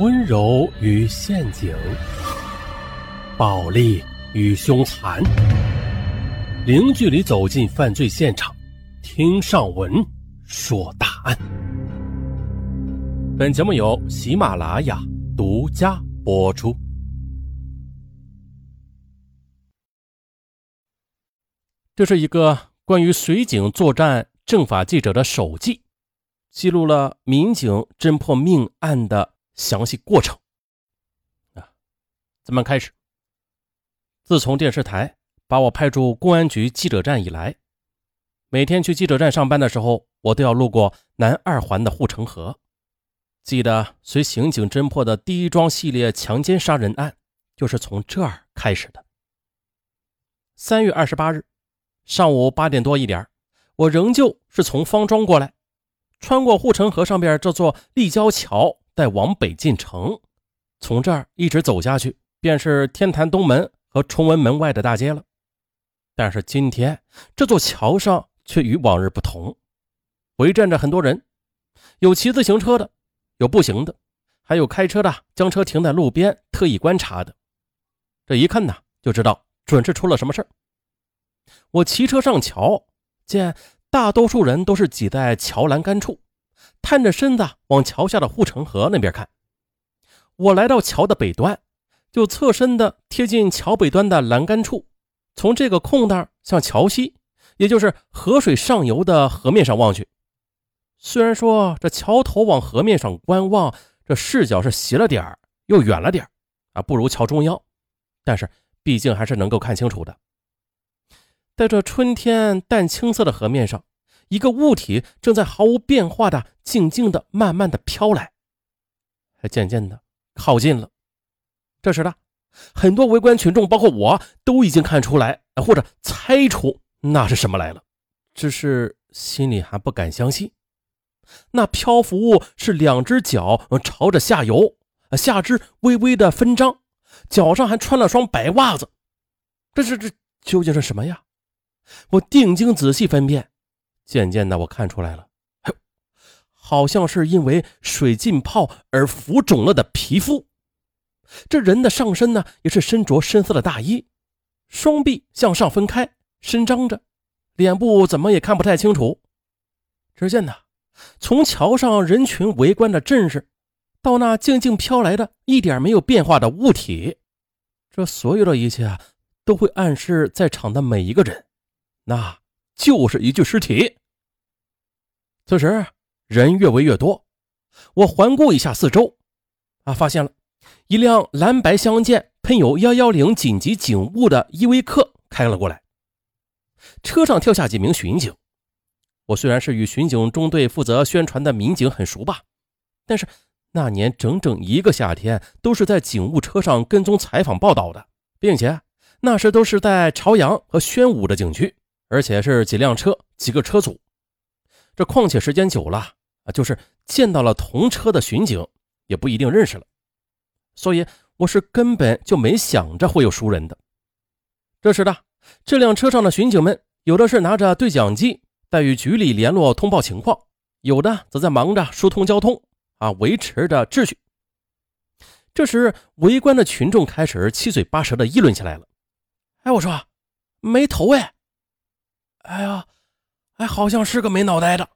温柔与陷阱，暴力与凶残，零距离走进犯罪现场，听上文说大案。本节目由喜马拉雅独家播出。这是一个关于水警作战政法记者的手记，记录了民警侦破命案的。详细过程啊，咱们开始。自从电视台把我派驻公安局记者站以来，每天去记者站上班的时候，我都要路过南二环的护城河。记得随刑警侦破的第一桩系列强奸杀人案，就是从这儿开始的。三月二十八日上午八点多一点，我仍旧是从方庄过来，穿过护城河上边这座立交桥。再往北进城，从这儿一直走下去，便是天坛东门和崇文门外的大街了。但是今天这座桥上却与往日不同，围站着很多人，有骑自行车的，有步行的，还有开车的，将车停在路边特意观察的。这一看呢，就知道准是出了什么事我骑车上桥，见大多数人都是挤在桥栏杆处。探着身子往桥下的护城河那边看，我来到桥的北端，就侧身的贴近桥北端的栏杆处，从这个空档向桥西，也就是河水上游的河面上望去。虽然说这桥头往河面上观望，这视角是斜了点又远了点啊，不如桥中央，但是毕竟还是能够看清楚的。在这春天淡青色的河面上。一个物体正在毫无变化的、静静的、慢慢的飘来，还渐渐的靠近了。这时呢，很多围观群众，包括我都已经看出来，或者猜出那是什么来了，只是心里还不敢相信。那漂浮物是两只脚朝着下游，下肢微微的分张，脚上还穿了双白袜子。这是这究竟是什么呀？我定睛仔细分辨。渐渐的，我看出来了，好像是因为水浸泡而浮肿了的皮肤。这人的上身呢，也是身着深色的大衣，双臂向上分开，伸张着，脸部怎么也看不太清楚。只见呢，从桥上人群围观的阵势，到那静静飘来的一点没有变化的物体，这所有的一切啊，都会暗示在场的每一个人，那。就是一具尸体。此时人越围越多，我环顾一下四周，啊，发现了一辆蓝白相间、喷有幺幺零紧急警务的依维柯开了过来。车上跳下几名巡警。我虽然是与巡警中队负责宣传的民警很熟吧，但是那年整整一个夏天都是在警务车上跟踪采访报道的，并且那时都是在朝阳和宣武的警区。而且是几辆车，几个车组。这况且时间久了啊，就是见到了同车的巡警，也不一定认识了。所以我是根本就没想着会有熟人的。这时的这辆车上的巡警们，有的是拿着对讲机在与局里联络通报情况，有的则在忙着疏通交通啊，维持着秩序。这时围观的群众开始七嘴八舌的议论起来了。哎，我说没头哎。哎呀，哎，好像是个没脑袋的，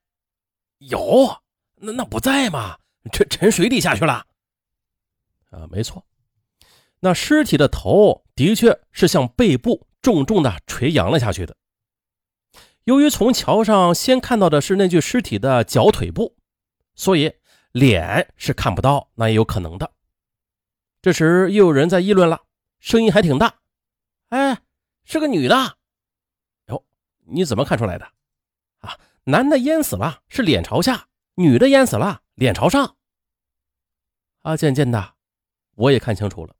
有那那不在吗？沉沉水底下去了。啊，没错，那尸体的头的确是向背部重重的垂扬了下去的。由于从桥上先看到的是那具尸体的脚腿部，所以脸是看不到，那也有可能的。这时又有人在议论了，声音还挺大。哎，是个女的。你怎么看出来的？啊，男的淹死了是脸朝下，女的淹死了脸朝上。啊，渐渐的，我也看清楚了，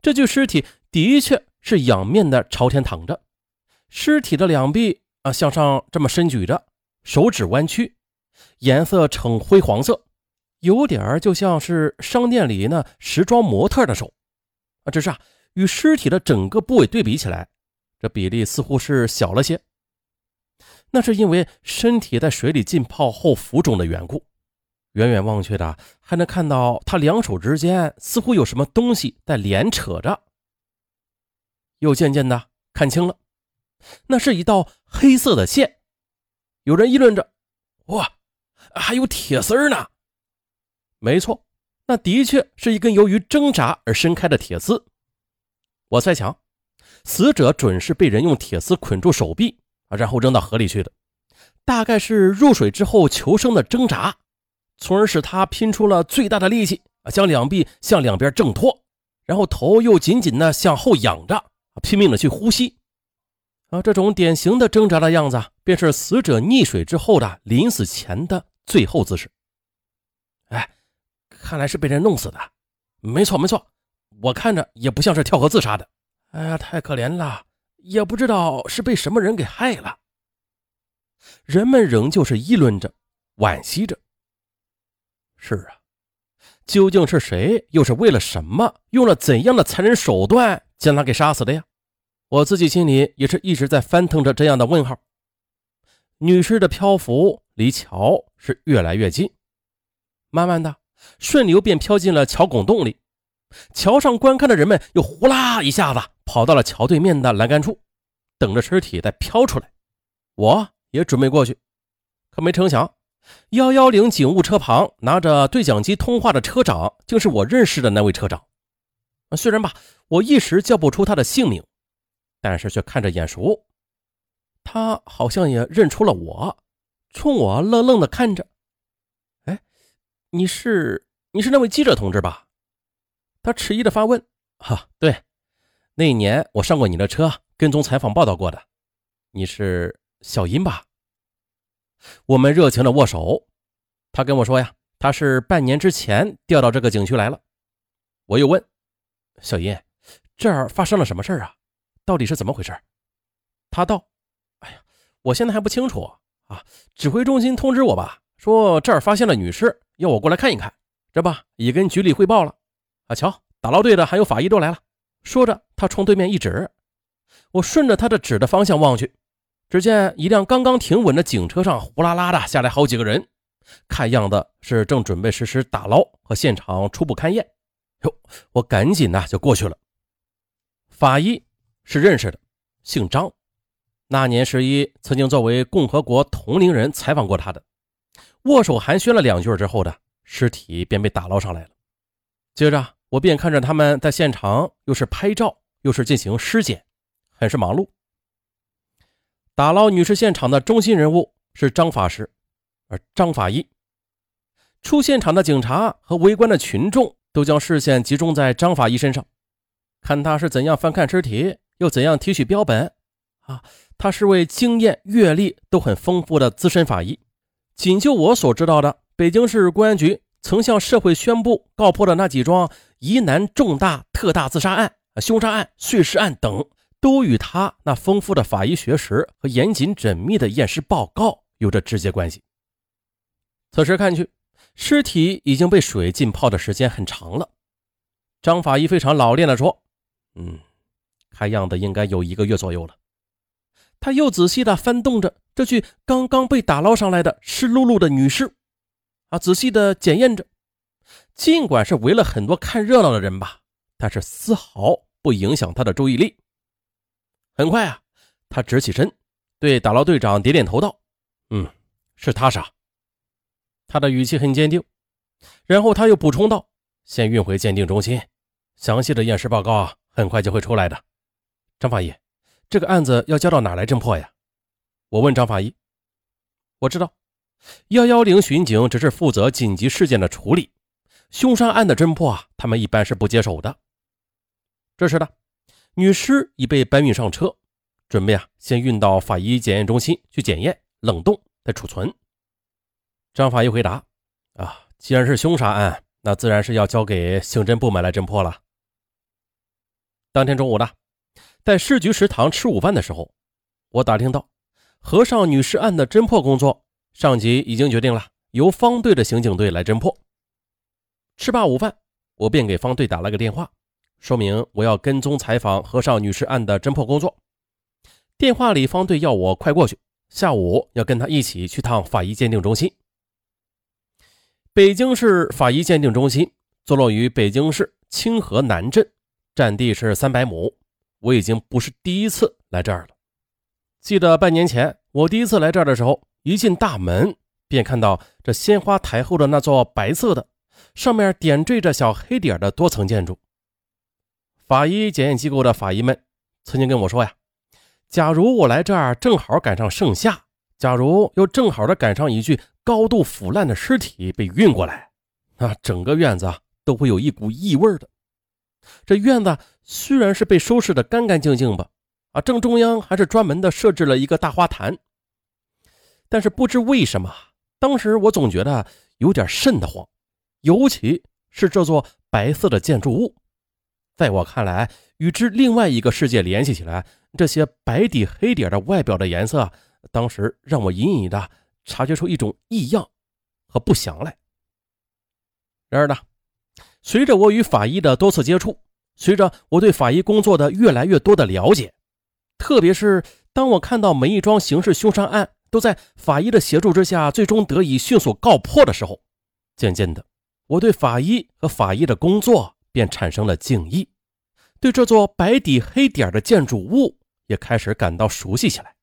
这具尸体的确是仰面的朝天躺着，尸体的两臂啊向上这么伸举着，手指弯曲，颜色呈灰黄色，有点儿就像是商店里那时装模特的手。啊，只是啊，与尸体的整个部位对比起来。这比例似乎是小了些，那是因为身体在水里浸泡后浮肿的缘故。远远望去的还能看到他两手之间似乎有什么东西在连扯着。又渐渐的看清了，那是一道黑色的线。有人议论着：“哇，还有铁丝呢！”没错，那的确是一根由于挣扎而伸开的铁丝。我猜想，死者准是被人用铁丝捆住手臂啊，然后扔到河里去的。大概是入水之后求生的挣扎，从而使他拼出了最大的力气啊，将两臂向两边挣脱，然后头又紧紧的向后仰着，拼命的去呼吸。啊，这种典型的挣扎的样子，便是死者溺水之后的临死前的最后姿势。哎，看来是被人弄死的。没错，没错，我看着也不像是跳河自杀的。哎呀，太可怜了，也不知道是被什么人给害了。人们仍旧是议论着，惋惜着。是啊，究竟是谁，又是为了什么，用了怎样的残忍手段将他给杀死的呀？我自己心里也是一直在翻腾着这样的问号。女尸的漂浮离桥是越来越近，慢慢的顺流便飘进了桥拱洞里。桥上观看的人们又呼啦一下子跑到了桥对面的栏杆处，等着尸体再飘出来。我也准备过去，可没成想，幺幺零警务车旁拿着对讲机通话的车长，竟是我认识的那位车长。虽然吧，我一时叫不出他的姓名。但是却看着眼熟，他好像也认出了我，冲我愣愣的看着。哎，你是你是那位记者同志吧？他迟疑的发问。哈，对，那年我上过你的车，跟踪采访报道过的。你是小英吧？我们热情的握手。他跟我说呀，他是半年之前调到这个景区来了。我又问小英，这儿发生了什么事儿啊？到底是怎么回事？他道：“哎呀，我现在还不清楚啊。指挥中心通知我吧，说这儿发现了女尸，要我过来看一看。这不已跟局里汇报了。啊，瞧，打捞队的还有法医都来了。”说着，他冲对面一指。我顺着他的指的方向望去，只见一辆刚刚停稳的警车上呼啦啦的下来好几个人，看样子是正准备实施打捞和现场初步勘验。哟，我赶紧呢就过去了。法医。是认识的，姓张。那年十一，曾经作为共和国同龄人采访过他的。握手寒暄了两句之后的尸体便被打捞上来了。接着，我便看着他们在现场，又是拍照，又是进行尸检，很是忙碌。打捞女尸现场的中心人物是张法师，而张法医。出现场的警察和围观的群众都将视线集中在张法医身上，看他是怎样翻看尸体。又怎样提取标本？啊，他是位经验、阅历都很丰富的资深法医。仅就我所知道的，北京市公安局曾向社会宣布告破的那几桩疑难重大特大自杀案、凶杀案、碎尸案等，都与他那丰富的法医学识和严谨缜密的验尸报告有着直接关系。此时看去，尸体已经被水浸泡的时间很长了。张法医非常老练地说：“嗯。”看样子应该有一个月左右了。他又仔细地翻动着这具刚刚被打捞上来的湿漉漉的女尸，啊，仔细地检验着。尽管是围了很多看热闹的人吧，但是丝毫不影响他的注意力。很快啊，他直起身，对打捞队长点点头道：“嗯，是他杀。”他的语气很坚定。然后他又补充道：“先运回鉴定中心，详细的验尸报告啊，很快就会出来的。”张法医，这个案子要交到哪来侦破呀？我问张法医。我知道，幺幺零巡警只是负责紧急事件的处理，凶杀案的侦破啊，他们一般是不接手的。这时的女尸已被搬运上车，准备啊，先运到法医检验中心去检验、冷冻再储存。张法医回答：啊，既然是凶杀案，那自然是要交给刑侦部门来侦破了。当天中午呢。在市局食堂吃午饭的时候，我打听到和尚女尸案的侦破工作，上级已经决定了由方队的刑警队来侦破。吃罢午饭，我便给方队打了个电话，说明我要跟踪采访和尚女尸案的侦破工作。电话里，方队要我快过去，下午要跟他一起去趟法医鉴定中心。北京市法医鉴定中心坐落于北京市清河南镇，占地是三百亩。我已经不是第一次来这儿了。记得半年前我第一次来这儿的时候，一进大门便看到这鲜花台后的那座白色的、上面点缀着小黑点的多层建筑。法医检验机构的法医们曾经跟我说呀：“假如我来这儿正好赶上盛夏，假如又正好的赶上一具高度腐烂的尸体被运过来，那整个院子都会有一股异味的。这院子虽然是被收拾的干干净净吧。”啊，正中央还是专门的设置了一个大花坛，但是不知为什么，当时我总觉得有点瘆得慌，尤其是这座白色的建筑物，在我看来，与之另外一个世界联系起来，这些白底黑点的外表的颜色，当时让我隐隐的察觉出一种异样和不祥来。然而呢，随着我与法医的多次接触，随着我对法医工作的越来越多的了解。特别是当我看到每一桩刑事凶杀案都在法医的协助之下，最终得以迅速告破的时候，渐渐的，我对法医和法医的工作便产生了敬意，对这座白底黑点的建筑物也开始感到熟悉起来，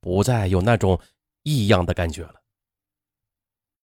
不再有那种异样的感觉了。